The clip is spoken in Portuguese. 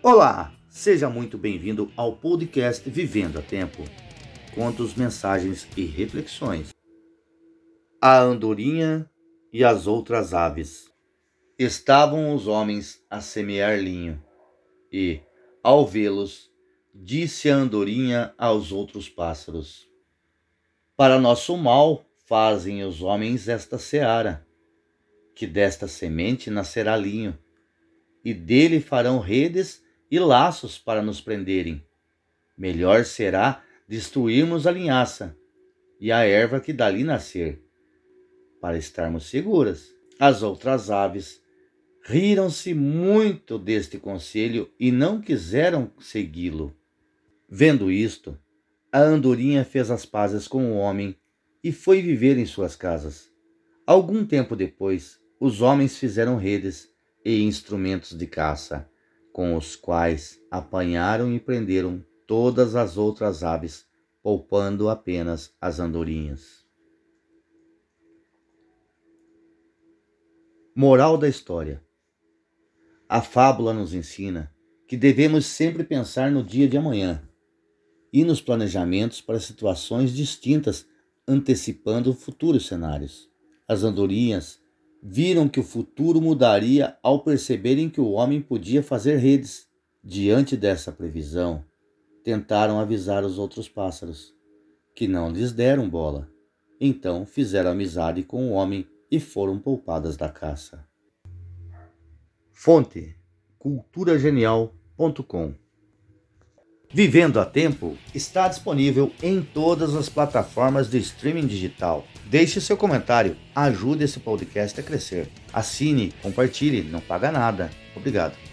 Olá, seja muito bem-vindo ao podcast Vivendo a Tempo. Contos, mensagens e reflexões. A andorinha e as outras aves. Estavam os homens a semear linho, e, ao vê-los, disse a andorinha aos outros pássaros: Para nosso mal fazem os homens esta seara, que desta semente nascerá linho, e dele farão redes e laços para nos prenderem. Melhor será destruirmos a linhaça e a erva que dali nascer, para estarmos seguras. As outras aves riram-se muito deste conselho e não quiseram segui-lo. Vendo isto, a andorinha fez as pazes com o homem e foi viver em suas casas. Algum tempo depois, os homens fizeram redes e instrumentos de caça com os quais apanharam e prenderam todas as outras aves, poupando apenas as andorinhas. Moral da história: A fábula nos ensina que devemos sempre pensar no dia de amanhã e nos planejamentos para situações distintas, antecipando futuros cenários. As andorinhas viram que o futuro mudaria ao perceberem que o homem podia fazer redes. Diante dessa previsão, tentaram avisar os outros pássaros, que não lhes deram bola. Então fizeram amizade com o homem e foram poupadas da caça. Fonte: culturagenial.com Vivendo a Tempo está disponível em todas as plataformas de streaming digital. Deixe seu comentário, ajude esse podcast a crescer. Assine, compartilhe, não paga nada. Obrigado.